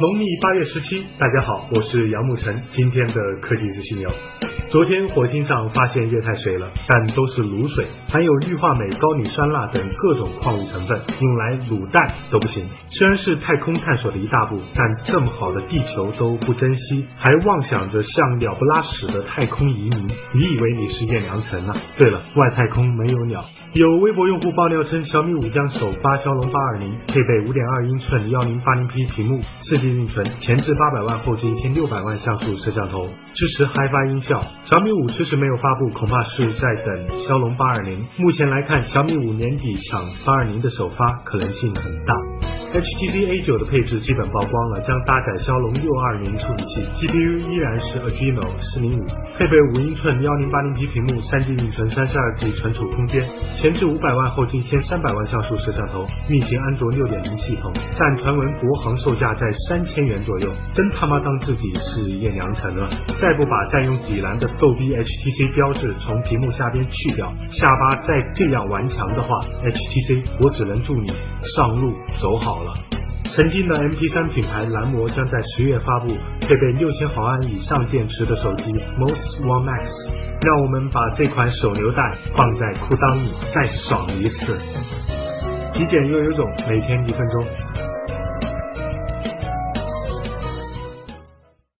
农历八月十七，大家好，我是杨沐晨，今天的科技资讯有。昨天火星上发现液态水了，但都是卤水，含有氯化镁、高磷酸钠等各种矿物成分，用来卤蛋都不行。虽然是太空探索的一大步，但这么好的地球都不珍惜，还妄想着像鸟不拉屎的太空移民，你以为你是叶良辰啊？对了，外太空没有鸟。有微博用户爆料称，小米五将首发骁龙八二零，配备五点二英寸幺零八零 P 屏幕，四 G 运存，前置八百万，后置一千六百万像素摄像头，支持 HiFi 音效。小米五迟迟没有发布，恐怕是在等骁龙八二零。目前来看，小米五年底抢八二零的首发可能性很大。HTC A9 的配置基本曝光了，将搭载骁龙六二零处理器，GPU 依然是 Adreno 四零五，配备五英寸幺零八零 P 屏幕，三 G 运存，三十二 G 存储空间，前置五百万，后置一千三百万像素摄像头，运行安卓六点零系统，但传闻国行售价在三千元左右，真他妈当自己是叶良辰了？再不把占用底栏的逗逼 HTC 标志从屏幕下边去掉，下巴再这样顽强的话，HTC 我只能祝你上路走好。了，曾经的 MP3 品牌蓝魔将在十月发布配备六千毫安以上电池的手机 Most One Max，让我们把这款手榴弹放在裤裆里再爽一次。极简又有种，每天一分钟。